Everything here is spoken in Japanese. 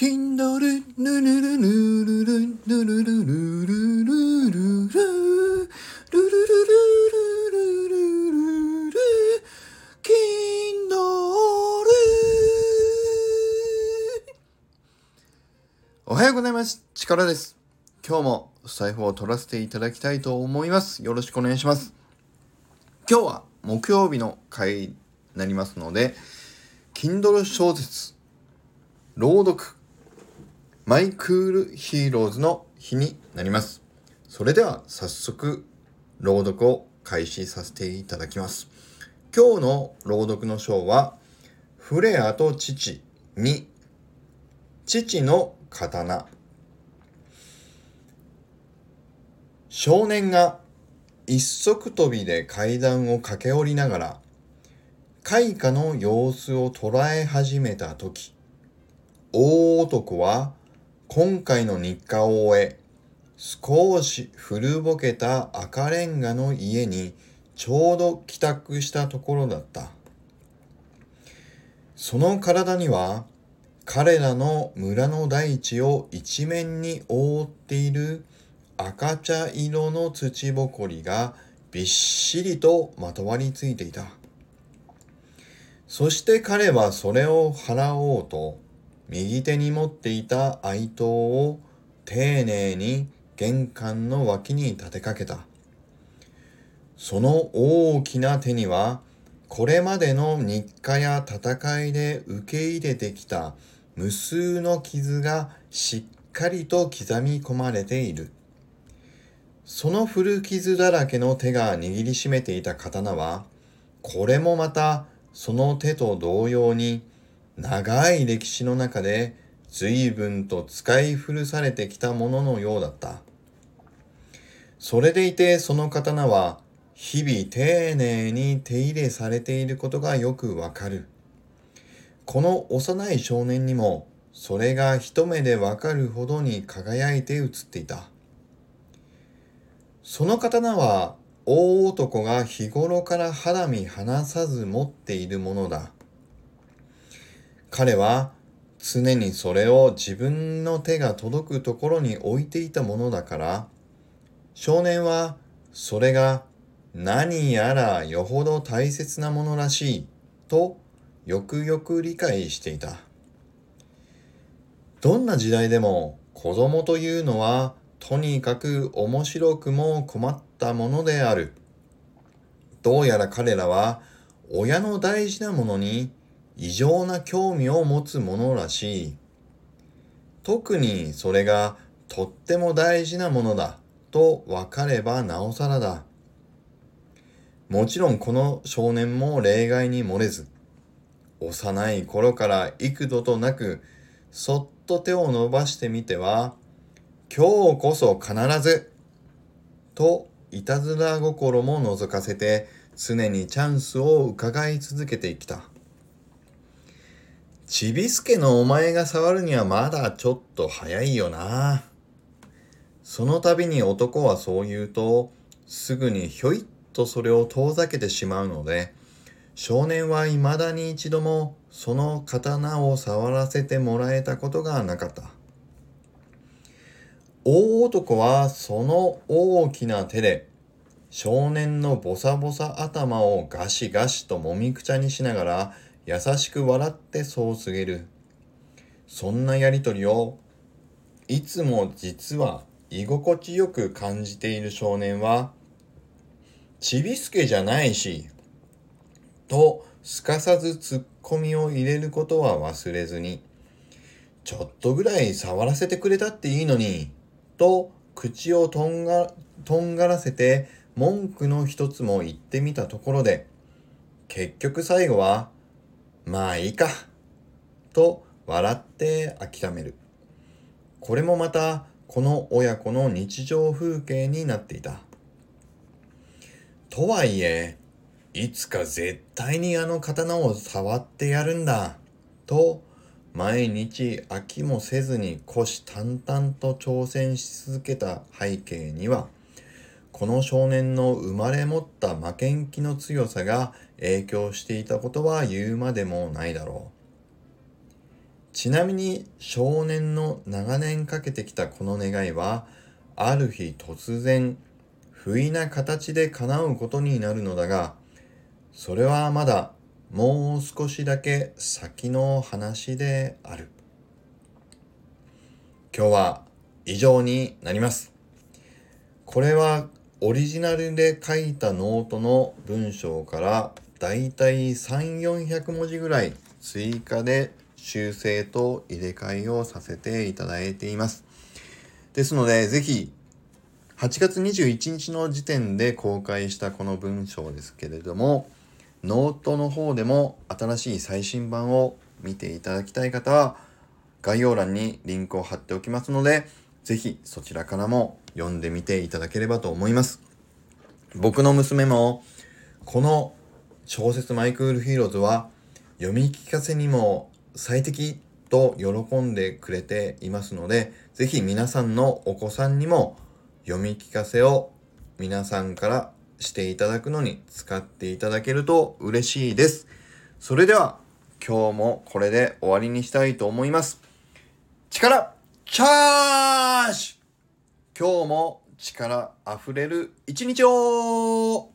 Kindle ぬるるぬるるぬるるるるるるるるるるるるる Kindle おはようございます。力です。今日も財布を取らせていただきたいと思います。よろしくお願いします。今日は木曜日の回になりますので、Kindle 小説、朗読、マイクリプトヒーローズの日になります。それでは早速朗読を開始させていただきます。今日の朗読の章は、フレアと父に、父の刀。少年が一足飛びで階段を駆け下りながら、開花の様子を捉え始めたとき、大男は今回の日課を終え、少し古ぼけた赤レンガの家にちょうど帰宅したところだった。その体には彼らの村の大地を一面に覆っている赤茶色の土ぼこりがびっしりとまとわりついていた。そして彼はそれを払おうと右手に持っていた愛刀を丁寧に玄関の脇に立てかけた。その大きな手にはこれまでの日課や戦いで受け入れてきた無数の傷がしっかりと刻み込まれている。その古傷だらけの手が握りしめていた刀は、これもまたその手と同様に長い歴史の中で随分と使い古されてきたもののようだった。それでいてその刀は日々丁寧に手入れされていることがよくわかる。この幼い少年にもそれが一目でわかるほどに輝いて映っていた。その刀は大男が日頃から肌身離さず持っているものだ。彼は常にそれを自分の手が届くところに置いていたものだから、少年はそれが何やらよほど大切なものらしいとよくよく理解していた。どんな時代でも子供というのはとにかく面白くも困ったものである。どうやら彼らは親の大事なものに異常な興味を持つものらしい。特にそれがとっても大事なものだと分かればなおさらだ。もちろんこの少年も例外に漏れず、幼い頃から幾度となくそっと手を伸ばしてみては、今日こそ必ずといたずら心も覗かせて常にチャンスを伺い続けてきた。ちびすけのお前が触るにはまだちょっと早いよな。その度に男はそう言うと、すぐにひょいっとそれを遠ざけてしまうので、少年は未だに一度もその刀を触らせてもらえたことがなかった。大男はその大きな手で少年のボサボサ頭をガシガシともみくちゃにしながら優しく笑ってそう告げる。そんなやりとりをいつも実は居心地よく感じている少年はちびすけじゃないしとすかさずツッコミを入れることは忘れずにちょっとぐらい触らせてくれたっていいのにと口をとんがとんがらせて文句の一つも言ってみたところで結局最後はまあいいか。と笑って諦める。これもまたこの親子の日常風景になっていた。とはいえいつか絶対にあの刀を触ってやるんだ。と毎日飽きもせずに虎視眈々と挑戦し続けた背景にはこの少年の生まれ持った負けん気の強さが影響していたことは言うまでもないだろう。ちなみに少年の長年かけてきたこの願いは、ある日突然、不意な形で叶うことになるのだが、それはまだもう少しだけ先の話である。今日は以上になります。これはオリジナルで書いたノートの文章からだいたい3、400文字ぐらい追加で修正と入れ替えをさせていただいています。ですので、ぜひ8月21日の時点で公開したこの文章ですけれども、ノートの方でも新しい最新版を見ていただきたい方は、概要欄にリンクを貼っておきますので、ぜひそちらからも読んでみていただければと思います。僕の娘も、この小説マイクリプトヒーローズは読み聞かせにも最適と喜んでくれていますので、ぜひ皆さんのお子さんにも読み聞かせを皆さんからしていただくのに使っていただけると嬉しいです。それでは今日もこれで終わりにしたいと思います。力チャージ。今日も力あふれる一日を。